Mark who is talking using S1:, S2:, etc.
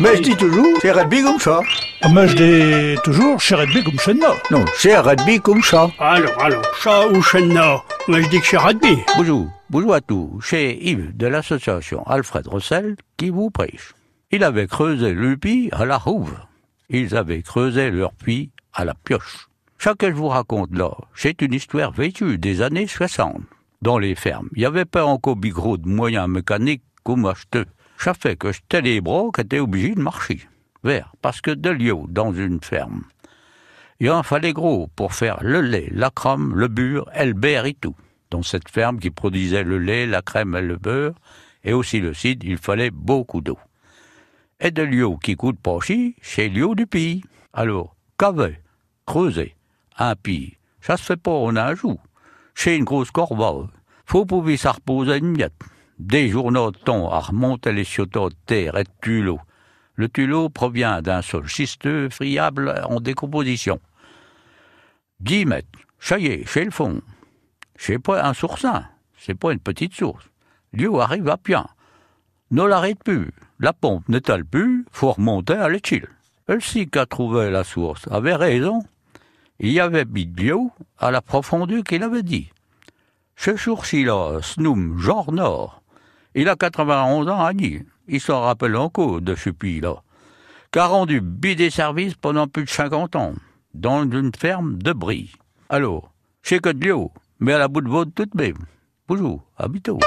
S1: Mais je dis toujours, c'est rugby comme ça.
S2: Mais je dis toujours, chez Redby comme chez nous.
S1: Non, c'est rugby comme ça.
S3: Alors, alors, chat ou chenna Moi, je dis que c'est rugby.
S4: Bonjour, bonjour à tous. C'est Yves de l'association Alfred Rossel qui vous prêche. Il avait creusé le puits à la rouve. Ils avaient creusé leur puits à la pioche. Ce que je vous raconte là, c'est une histoire vécue des années 60. Dans les fermes, il n'y avait pas encore bigro de moyens mécaniques comme acheter. Ça fait que j'étais les bras étaient obligés de marcher. Vers, parce que de lieu dans une ferme. Il en fallait gros pour faire le lait, la crème, le beurre et beurre et tout. Dans cette ferme qui produisait le lait, la crème et le beurre, et aussi le cidre, il fallait beaucoup d'eau. Et de lieu qui coûte pas cher, c'est lieu du pays. Alors, qu'avait, creuser, un puits, ça se fait pas en un jour. C'est une grosse corbeille. Faut pouvoir s'en reposer une miette. Des de temps à remonter les chiottes de terre et de tulot. Le tulot provient d'un sol schisteux, friable en décomposition. 10 mètres, ça chez le fond. C'est pas un sourcin, c'est pas une petite source. L'eau arrive à bien. Ne l'arrête plus. La pompe n'étale plus, faut remonter à l'échille. Elle-ci qu'a trouvé la source avait raison. Il y avait l'eau à la profondeur qu'il avait dit. Ce nomme Jean Nord. Il a 91 ans Nîmes. Il s'en rappelle encore de ce puits-là. Qu'a rendu bidé service pendant plus de 50 ans, dans une ferme de Brie. Alors, de l'eau, mais à la bout de votre toute même. Bonjour, à bientôt.